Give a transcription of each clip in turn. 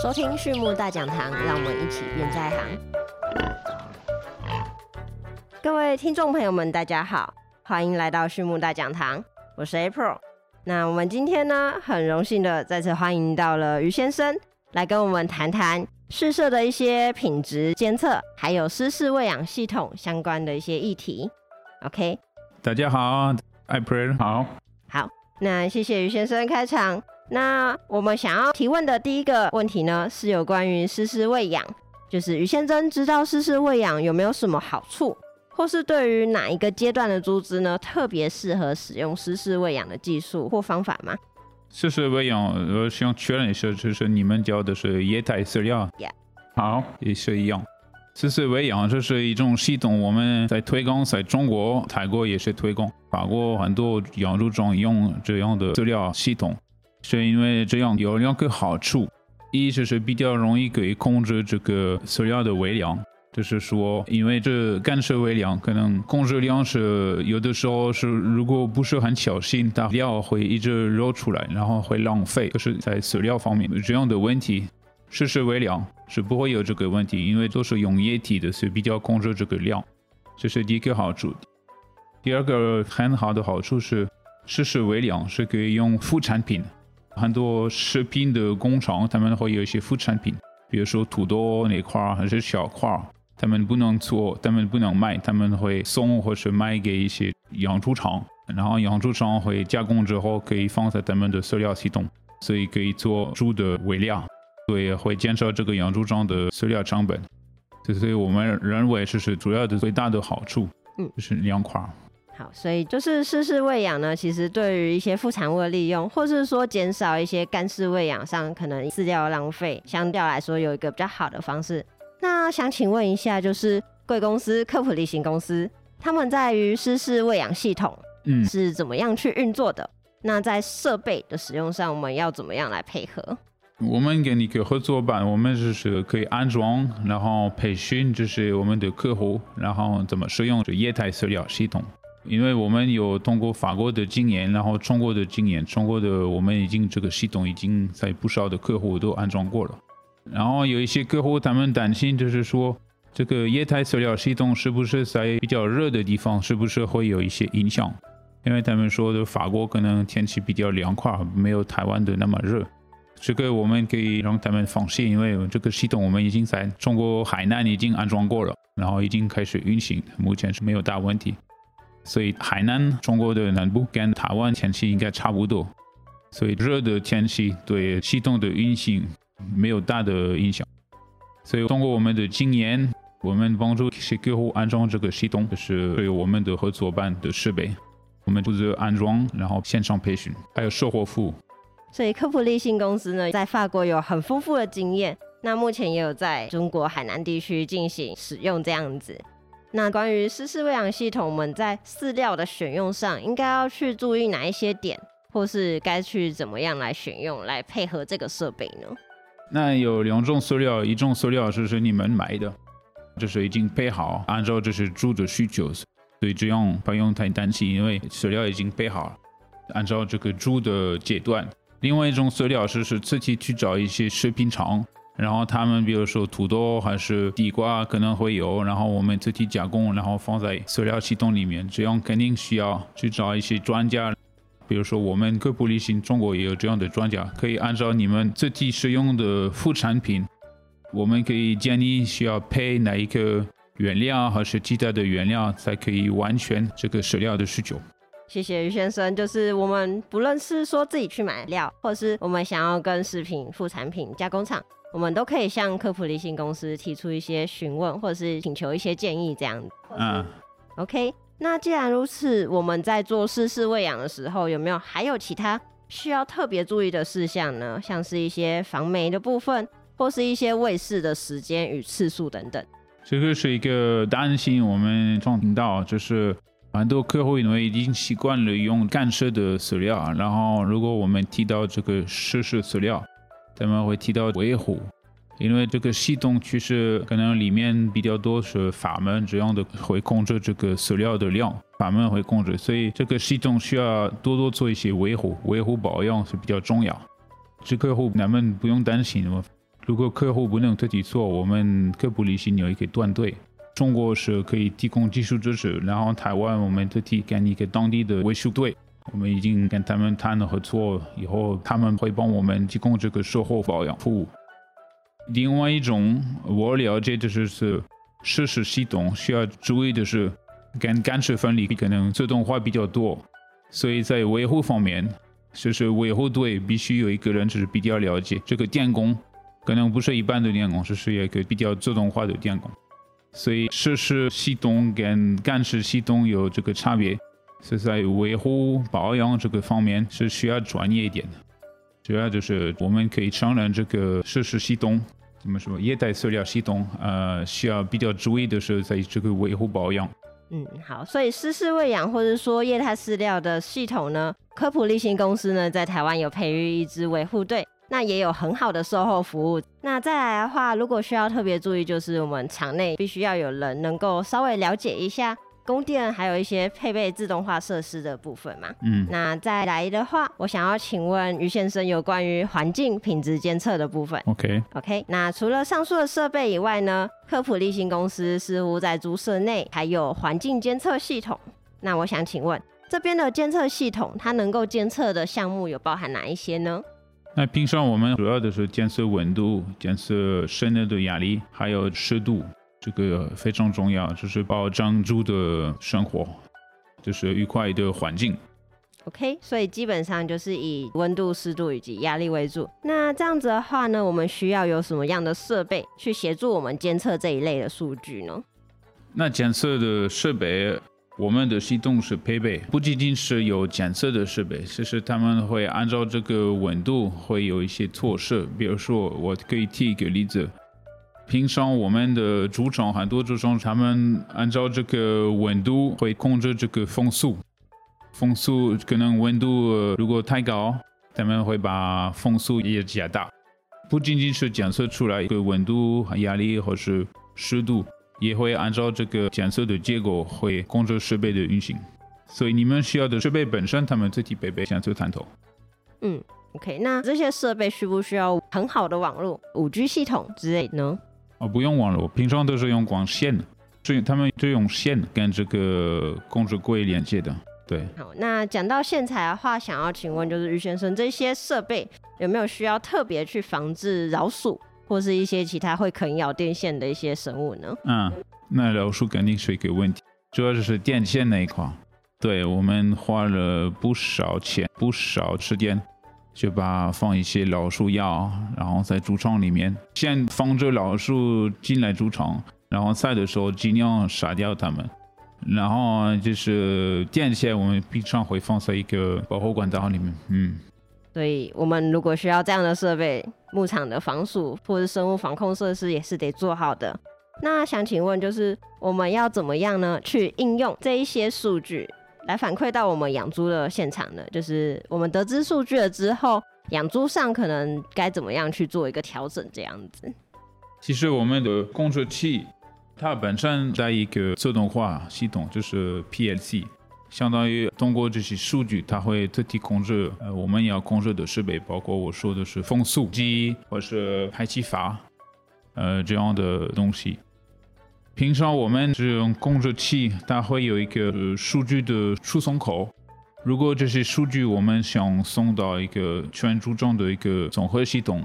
收听畜牧大讲堂，让我们一起变在行。各位听众朋友们，大家好，欢迎来到畜牧大讲堂，我是 April。那我们今天呢，很荣幸的再次欢迎到了于先生，来跟我们谈谈试射的一些品质监测，还有湿式喂养系统相关的一些议题。OK，大家好，April 好。好，那谢谢于先生开场。那我们想要提问的第一个问题呢，是有关于湿式喂养，就是于先生知道湿式喂养有没有什么好处，或是对于哪一个阶段的猪只呢，特别适合使用湿式喂养的技术或方法吗？湿式喂养，我想确认一下，就是你们教的是液态饲料？Yeah。好，也是一样。湿式喂养这是一种系统，我们在推广，在中国、泰国也是推广，法国很多养猪场用这样的饲料系统。是因为这样有两个好处，一就是比较容易可以控制这个饲料的微量，就是说，因为这干涉微量可能控制量是有的时候是如果不是很小心，它料会一直漏出来，然后会浪费。就是，在饲料方面这样的问题，试试微量是不会有这个问题，因为都是用液体的，所以比较控制这个量，这是第一个好处。第二个很好的好处是，试试微量是可以用副产品。很多食品的工厂，他们会有一些副产品，比如说土豆那块儿还是小块儿，他们不能做，他们不能卖，他们会送或是卖给一些养猪场，然后养猪场会加工之后可以放在他们的饲料系统，所以可以做猪的喂料，所以会减少这个养猪场的饲料成本，所以我们认为这是主要的最大的好处，嗯，就是两块。好，所以就是湿式喂养呢，其实对于一些副产物的利用，或是说减少一些干式喂养上可能饲料浪费，相对来说有一个比较好的方式。那想请问一下，就是贵公司科普利行公司，他们在于湿式喂养系统，嗯，是怎么样去运作的？那在设备的使用上，我们要怎么样来配合？我们跟一个合作办，我们就是可以安装，然后培训，就是我们的客户，然后怎么使用这液态饲料系统。因为我们有通过法国的经验，然后中国的经验，中国的我们已经这个系统已经在不少的客户都安装过了。然后有一些客户他们担心，就是说这个液态塑料系统是不是在比较热的地方，是不是会有一些影响？因为他们说的法国可能天气比较凉快，没有台湾的那么热。这个我们可以让他们放心，因为这个系统我们已经在中国海南已经安装过了，然后已经开始运行，目前是没有大问题。所以海南中国的南部跟台湾天气应该差不多，所以热的天气对系统的运行没有大的影响。所以通过我们的经验，我们帮助一些客户安装这个系统，就是对我们的合作办的设备，我们负责安装，然后线上培训，还有售后服务。所以科普利信公司呢，在法国有很丰富的经验，那目前也有在中国海南地区进行使用这样子。那关于湿式喂养系统，我们在饲料的选用上，应该要去注意哪一些点，或是该去怎么样来选用，来配合这个设备呢？那有两种饲料，一种饲料就是你们买的，就是已经配好，按照就是猪的需求，所以这样不用太担心，因为饲料已经备好了，按照这个猪的阶段。另外一种饲料是是自己去找一些食品厂。然后他们比如说土豆还是地瓜可能会有，然后我们自己加工，然后放在饲料系统里面，这样肯定需要去找一些专家，比如说我们科普利信中国也有这样的专家，可以按照你们自己使用的副产品，我们可以建议需要配哪一个原料还是其他的原料，才可以完全这个饲料的需求。谢谢于先生，就是我们不论是说自己去买料，或是我们想要跟食品副产品加工厂。我们都可以向科普立信公司提出一些询问，或者是请求一些建议，这样。嗯，OK。那既然如此，我们在做湿式喂养的时候，有没有还有其他需要特别注意的事项呢？像是一些防霉的部分，或是一些喂饲的时间与次数等等。这个是一个担心，我们常听到，就是很多客户因为已经习惯了用干式的饲料，然后如果我们提到这个湿式饲料。他们会提到维护，因为这个系统其实可能里面比较多是阀门这样的，会控制这个饲料的量，阀门会控制，所以这个系统需要多多做一些维护，维护保养是比较重要。这客户咱们不用担心，如果客户不能自己做，我们科普理性有一个团队。中国是可以提供技术支持，然后台湾我们自己跟一个当地的维修队，我们已经跟他们谈了合作，以后他们会帮我们提供这个售后保养服务。另外一种我了解的就是设施系统需要注意的是，跟干湿分离可能自动化比较多，所以在维护方面，就是维护队必须有一个人就是比较了解这个电工，可能不是一般的电工，是一个比较自动化的电工。所以设施系统跟干湿系统有这个差别，是在维护保养这个方面是需要专业一点的。主要就是我们可以承认这个设施系统，怎么说液态塑料系统，呃，需要比较注意的是在这个维护保养。嗯，好，所以湿式喂养或者说液态饲料的系统呢，科普利新公司呢在台湾有培育一支维护队。那也有很好的售后服务。那再来的话，如果需要特别注意，就是我们场内必须要有人能够稍微了解一下供电，还有一些配备自动化设施的部分嘛。嗯。那再来的话，我想要请问于先生有关于环境品质监测的部分。OK。OK。那除了上述的设备以外呢，科普立新公司似乎在猪舍内还有环境监测系统。那我想请问，这边的监测系统它能够监测的项目有包含哪一些呢？那平常我们主要的是监测温度、监测室内的压力，还有湿度，这个非常重要，就是保障猪的生活，就是愉快的环境。OK，所以基本上就是以温度、湿度以及压力为主。那这样子的话呢，我们需要有什么样的设备去协助我们监测这一类的数据呢？那监测的设备。我们的系统是配备，不仅仅是有检测的设备，其实他们会按照这个温度会有一些措施。比如说，我可以提一个例子，平常我们的主场很多猪场，他们按照这个温度会控制这个风速，风速可能温度如果太高，他们会把风速也加大。不仅仅是检测出来一个温度、压力或是湿度。也会按照这个检测的结果会控制设备的运行，所以你们需要的设备本身，他们自己配备检测探头。嗯，OK，那这些设备需不需要很好的网络、五 G 系统之类呢？哦，不用网络，平常都是用光线，所以他们就用线跟这个控制柜连接的。对。好，那讲到线材的话，想要请问就是于先生，这些设备有没有需要特别去防治老鼠？或是一些其他会啃咬电线的一些生物呢？嗯，那老鼠肯定是一个问题，主要就是电线那一块。对我们花了不少钱、不少时间，就把放一些老鼠药，然后在猪场里面，先防止老鼠进来猪场，然后赛的时候尽量杀掉它们。然后就是电线，我们平常会放在一个保护管道里面。嗯。所以，我们如果需要这样的设备，牧场的防鼠或者生物防控设施也是得做好的。那想请问，就是我们要怎么样呢？去应用这一些数据来反馈到我们养猪的现场呢？就是我们得知数据了之后，养猪上可能该怎么样去做一个调整？这样子。其实我们的控制器，它本身在一个自动化系统，就是 PLC。相当于通过这些数据，它会自己控制呃我们要控制的设备，包括我说的是风速计或是排气阀，呃这样的东西。平常我们这种控制器，它会有一个数据的输送口。如果这些数据我们想送到一个全猪场的一个综合系统，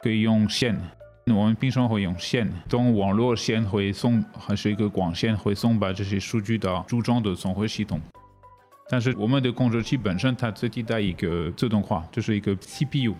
可以用线。我们平常会用线，从网络线会送，还是一个光纤会送把这些数据到组装的综合系统。但是我们的控制器本身它自己带一个自动化，就是一个 CPU。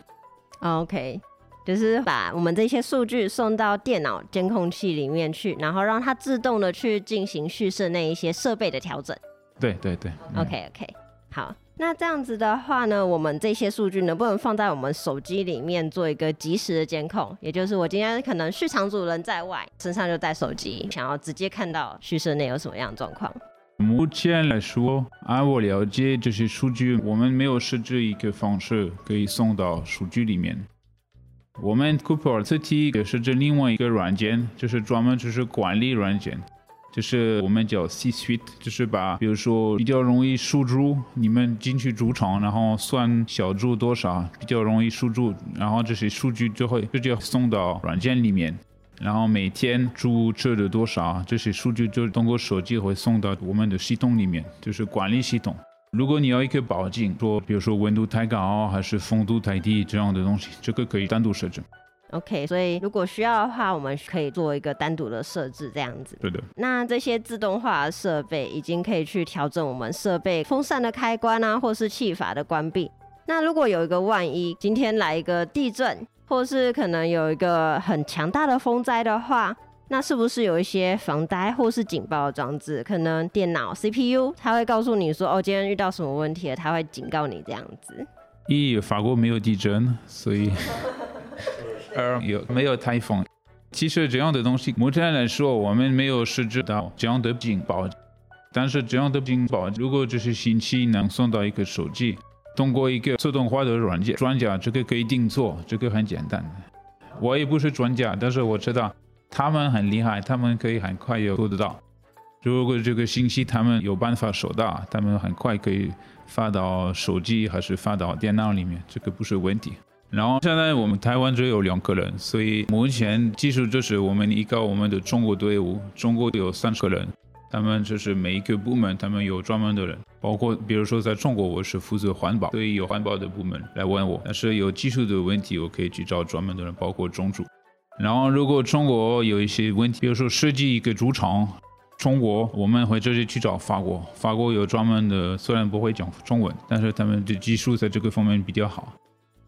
OK，就是把我们这些数据送到电脑监控器里面去，然后让它自动的去进行蓄设那一些设备的调整。对对对。OK OK，好。那这样子的话呢，我们这些数据能不能放在我们手机里面做一个及时的监控？也就是我今天可能畜场主人在外，身上就带手机，想要直接看到畜舍内有什么样的状况。目前来说，按我了解，这些数据我们没有设置一个方式可以送到数据里面。我们 Cooper 自己设置另外一个软件，就是专门就是管理软件。就是我们叫 C suite，就是把比如说比较容易输注，你们进去主场，然后算小注多少，比较容易输注，然后这些数据就会直接送到软件里面，然后每天注册的多少，这些数据就通过手机会送到我们的系统里面，就是管理系统。如果你要一个保境，说比如说温度太高还是风度太低这样的东西，这个可以单独设置。OK，所以如果需要的话，我们可以做一个单独的设置，这样子。对的。那这些自动化的设备已经可以去调整我们设备风扇的开关啊，或是气阀的关闭。那如果有一个万一，今天来一个地震，或是可能有一个很强大的风灾的话，那是不是有一些防呆或是警报装置？可能电脑 CPU 它会告诉你说，哦，今天遇到什么问题了，它会警告你这样子。一法国没有地震，所以。二有没有台风？其实这样的东西，目前来说，我们没有设置到这样的警报。但是这样的警报，如果只是信息能送到一个手机，通过一个自动化的软件，专家这个可以定做，这个很简单。我也不是专家，但是我知道他们很厉害，他们可以很快就做得到。如果这个信息他们有办法收到，他们很快可以发到手机还是发到电脑里面，这个不是问题。然后现在我们台湾只有两个人，所以目前技术就是我们依靠我们的中国队伍，中国有三十个人，他们就是每一个部门他们有专门的人，包括比如说在中国我是负责环保，所以有环保的部门来问我，但是有技术的问题我可以去找专门的人，包括中主。然后如果中国有一些问题，比如说设计一个主场，中国我们会直接去找法国，法国有专门的，虽然不会讲中文，但是他们的技术在这个方面比较好。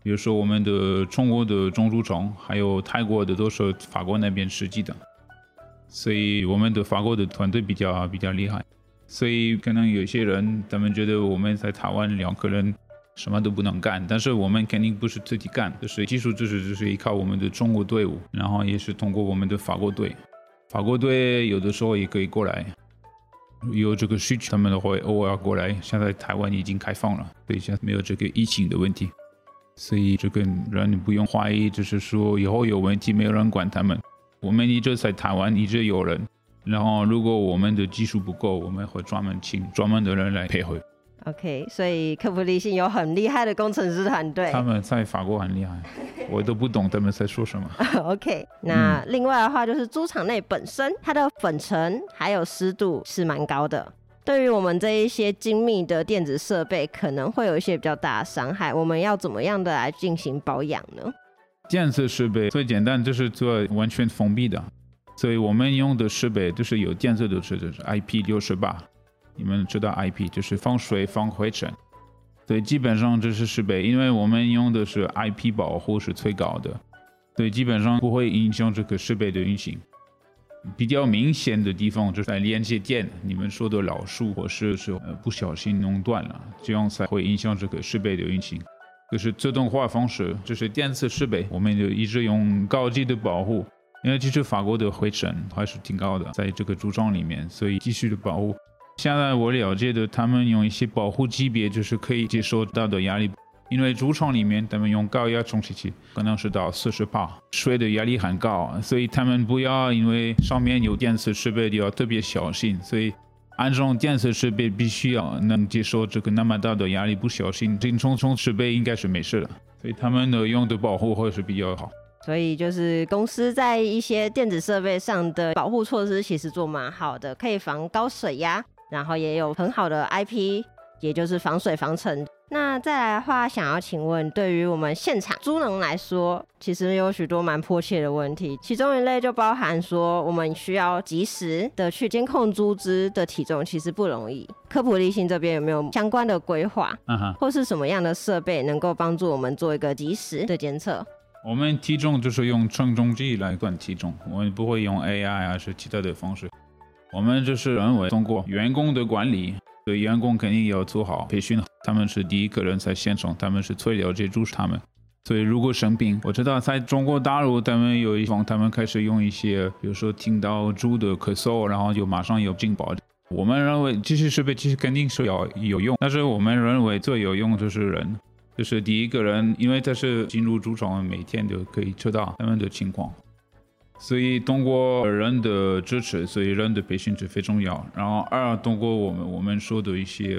比如说我们的中国的中主场，还有泰国的都是法国那边设计的，所以我们的法国的团队比较比较厉害。所以可能有些人他们觉得我们在台湾两个人什么都不能干，但是我们肯定不是自己干，就是技术就是就是依靠我们的中国队伍，然后也是通过我们的法国队，法国队有的时候也可以过来，有这个需求他们都会偶尔过来。现在台湾已经开放了，所以现在没有这个疫情的问题。所以这个人你不用怀疑，就是说以后有问题没有人管他们。我们一直在台湾一直有人，然后如果我们的技术不够，我们会专门请专门的人来配合。OK，所以科普立信有很厉害的工程师团队。他们在法国很厉害，我都不懂他们在说什么。OK，那另外的话就是猪场内本身它的粉尘还有湿度是蛮高的。对于我们这一些精密的电子设备，可能会有一些比较大的伤害。我们要怎么样的来进行保养呢？电子设备最简单就是做完全封闭的，所以我们用的设备就是有电子的，是就是 IP 六十八。你们知道 IP 就是防水、防灰尘，所以基本上这是设备，因为我们用的是 IP 保护是最高的，所以基本上不会影响这个设备的运行。比较明显的地方就是在连接电，你们说的老树或是是呃不小心弄断了，这样才会影响这个设备的运行。就是自动化方式，就是电子设备，我们就一直用高级的保护，因为其实法国的灰尘还是挺高的，在这个组装里面，所以继续的保护。现在我了解的，他们用一些保护级别，就是可以接受到的压力。因为主厂里面，他们用高压充气器，可能是到四十帕，水的压力很高，所以他们不要因为上面有电磁设备，就要特别小心。所以安装电磁设备必须要能接受这个那么大的压力，不小心进冲冲设备应该是没事的。所以他们的用的保护会是比较好。所以就是公司在一些电子设备上的保护措施其实做蛮好的，可以防高水压，然后也有很好的 IP，也就是防水防尘。那再来的话，想要请问，对于我们现场猪农来说，其实有许多蛮迫切的问题，其中一类就包含说，我们需要及时的去监控猪只的体重，其实不容易。科普立信这边有没有相关的规划，或是什么样的设备能够帮助我们做一个及时的监测？我们体重就是用称重机来管体重，我们不会用 AI 啊是其他的方式，我们就是人为通过员工的管理。对员工肯定要做好培训，他们是第一个人在现场，他们是最了解猪他们。所以如果生病，我知道在中国大陆，他们有一方，他们开始用一些，比如说听到猪的咳嗽，然后就马上有警报。我们认为这些设备其实肯定是要有用，但是我们认为最有用就是人，就是第一个人，因为他是进入猪场，每天都可以知道他们的情况。所以通过人的支持，所以人的培训是非常重要。然后二，通过我们我们说的一些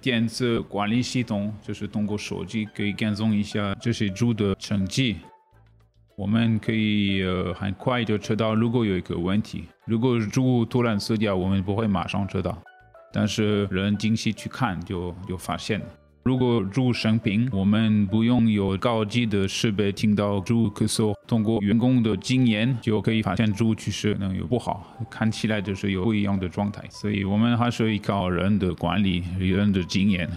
电子管理系统，就是通过手机可以跟踪一下这些猪的成绩，我们可以呃很快就知道如果有一个问题，如果猪突然死掉，我们不会马上知道，但是人精细去看就就发现了。如果猪生病，我们不用有高级的设备听到猪咳嗽，通过员工的经验就可以发现猪去世能有不好，看起来就是有不一样的状态。所以我们还是依靠人的管理、人的经验。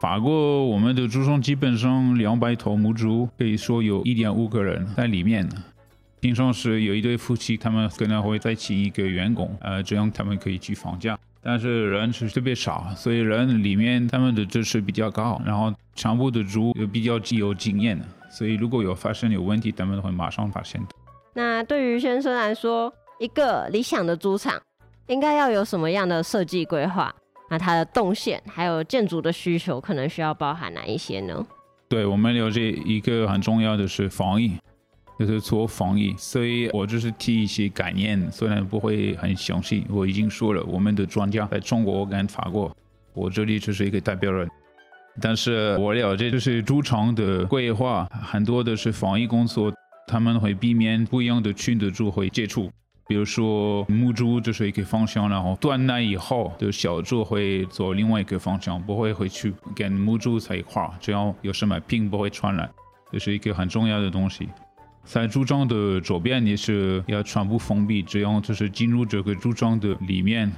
法国我们的猪场基本上两百头母猪，可以说有一点五个人在里面。平常是有一对夫妻，他们可能会再请一个员工，呃，这样他们可以去放假。但是人是特别少，所以人里面他们的知识比较高，然后全部的猪又比较具有经验的，所以如果有发生有问题，他们会马上发现。那对于先生来说，一个理想的猪场应该要有什么样的设计规划？那它的动线还有建筑的需求，可能需要包含哪一些呢？对我们了解一个很重要的是防疫。就是做防疫，所以我就是提一些概念，虽然不会很详细。我已经说了，我们的专家在中国跟法国，我这里只是一个代表人。但是我了解，就是猪场的规划，很多的是防疫工作，他们会避免不一样的群的猪会接触。比如说母猪就是一个方向，然后断奶以后的小猪会走另外一个方向，不会回去跟母猪在一块儿，这样有什么病不会传染，这是一个很重要的东西。在猪场的周边也是要全部封闭，这样就是进入这个猪场的里面，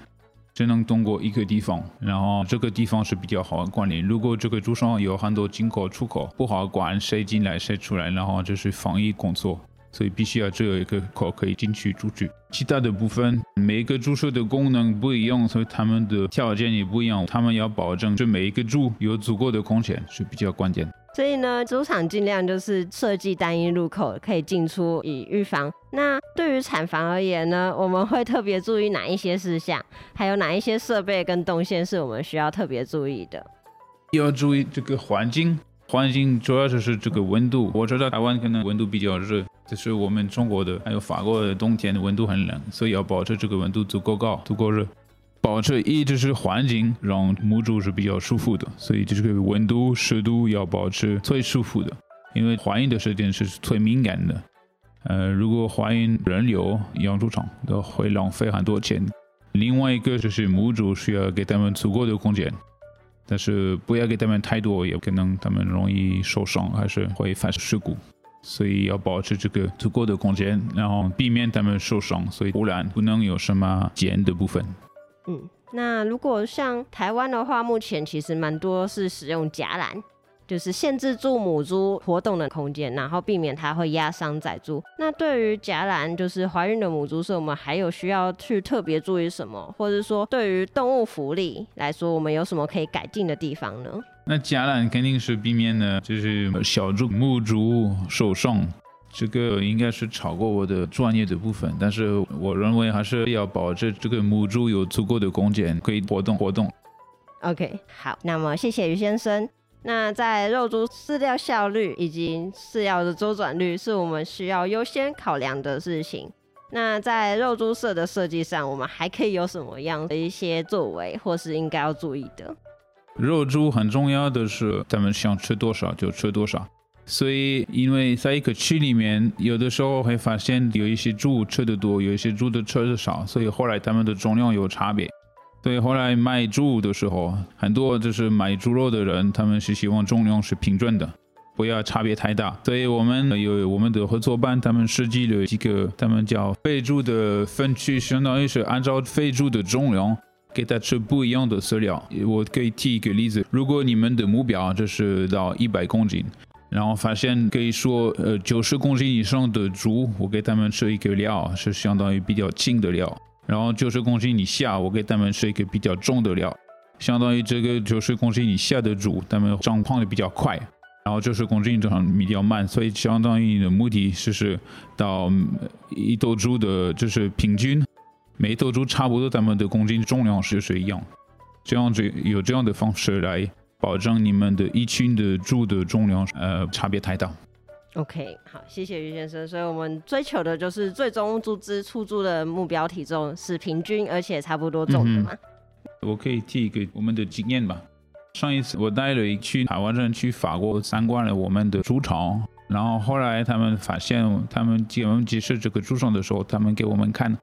只能通过一个地方，然后这个地方是比较好管理。如果这个猪场有很多进口出口，不好管谁进来谁出来，然后就是防疫工作，所以必须要只有一个口可以进去出去。其他的部分，每个猪舍的功能不一样，所以他们的条件也不一样，他们要保证这每一个猪有足够的空间是比较关键。所以呢，猪场尽量就是设计单一入口，可以进出以预防。那对于产房而言呢，我们会特别注意哪一些事项？还有哪一些设备跟动线是我们需要特别注意的？要注意这个环境，环境主要就是这个温度。我知道台湾可能温度比较热，这是我们中国的，还有法国的冬天的温度很冷，所以要保持这个温度足够高，足够热。保持一直是环境让母猪是比较舒服的，所以这个温度湿度要保持最舒服的，因为怀孕的时间是最敏感的。呃，如果怀孕人流养猪场都会浪费很多钱。另外一个就是母猪需要给他们足够的空间，但是不要给他们太多，也可能他们容易受伤，还是会发生事故。所以要保持这个足够的空间，然后避免他们受伤。所以污染不能有什么尖的部分。嗯，那如果像台湾的话，目前其实蛮多是使用夹栏，就是限制住母猪活动的空间，然后避免它会压伤仔猪。那对于夹栏，就是怀孕的母猪，是我们还有需要去特别注意什么，或者说对于动物福利来说，我们有什么可以改进的地方呢？那夹栏肯定是避免的，就是小猪母猪受伤。这个应该是超过我的专业的部分，但是我认为还是要保证这个母猪有足够的空间可以活动活动。OK，好，那么谢谢于先生。那在肉猪饲料效率以及饲料的周转率是我们需要优先考量的事情。那在肉猪舍的设计上，我们还可以有什么样的一些作为，或是应该要注意的？肉猪很重要的是，他们想吃多少就吃多少。所以，因为在一个区里面，有的时候会发现有一些猪吃的多，有一些猪的吃的少，所以后来他们的重量有差别。所以后来卖猪的时候，很多就是买猪肉的人，他们是希望重量是平均的，不要差别太大。所以我们有我们的合作班，他们设计了几个，他们叫肥猪的分区，相当于是按照肥猪的重量给它吃不一样的饲料。我可以提一个例子，如果你们的目标就是到一百公斤。然后发现可以说，呃，九十公斤以上的猪，我给他们吃一个料，是相当于比较轻的料；然后九十公斤以下，我给他们吃一个比较重的料，相当于这个九十公斤以下的猪，他们长胖的比较快，然后九十公斤长比较慢，所以相当于你的目的是是到一头猪的，就是平均，每头猪差不多它们的公斤重量是是一样，这样子有这样的方式来。保证你们的一群的猪的重量呃差别太大。OK，好，谢谢于先生。所以我们追求的就是最终猪只出猪的目标体重是平均而且差不多重的嘛。我可以提一个我们的经验吧。上一次我带了一群台湾人去法国参观了我们的猪场，然后后来他们发现，他们给我们解释这个猪场的时候，他们给我们看，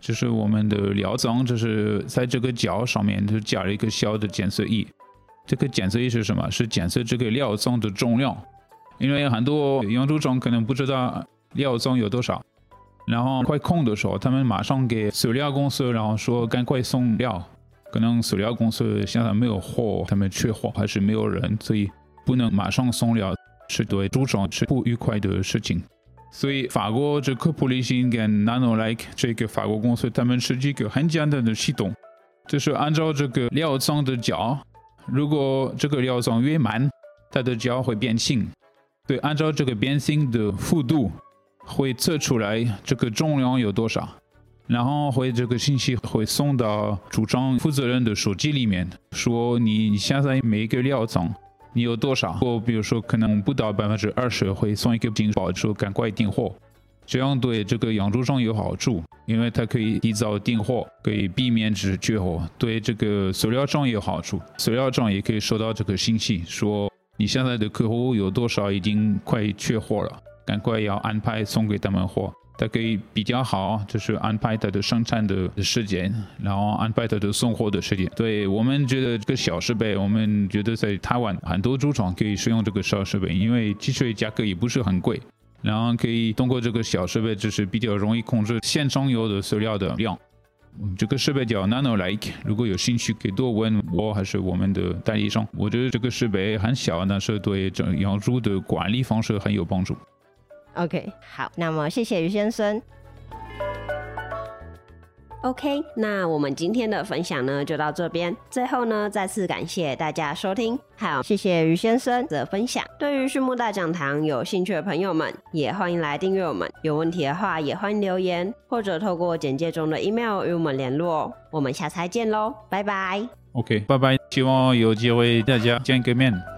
就是我们的料脏，就是在这个脚上面就加了一个小的检测仪。这个检测仪是什么？是检测这个料仓的重量。因为很多养猪场可能不知道料仓有多少，然后快空的时候，他们马上给饲料公司，然后说赶快送料。可能饲料公司现在没有货，他们缺货还是没有人，所以不能马上送料，是对猪场是不愉快的事情。所以法国这科普利星跟 Nanolike 这个法国公司，他们是一个很简单的系统，就是按照这个料仓的脚，如果这个料脏越慢，它的脚会变轻。对，按照这个变形的幅度，会测出来这个重量有多少，然后会这个信息会送到主张负责人的手机里面，说你现在每一个料脏你有多少，或比如说可能不到百分之二十，会送一个警报说赶快订货，这样对这个养猪场有好处，因为它可以提早订货，可以避免只缺货，对这个塑料厂有好处，塑料厂也可以收到这个信息说。你现在的客户有多少已经快缺货了？赶快要安排送给他们货，它可以比较好，就是安排它的生产的时间，然后安排它的送货的时间。对我们觉得这个小设备，我们觉得在台湾很多猪场可以使用这个小设备，因为其实价格也不是很贵，然后可以通过这个小设备，就是比较容易控制现装油的塑料的量。这个设备叫 Nanolike，如果有兴趣可以多问我还是我们的代理商。我觉得这个设备很小，但是对养猪的管理方式很有帮助。OK，好，那么谢谢于先生。OK，那我们今天的分享呢就到这边。最后呢，再次感谢大家收听，好，谢谢于先生的分享。对于畜牧大讲堂有兴趣的朋友们，也欢迎来订阅我们。有问题的话，也欢迎留言或者透过简介中的 email 与我们联络。我们下次再见喽，拜拜。OK，拜拜，希望有机会大家见个面。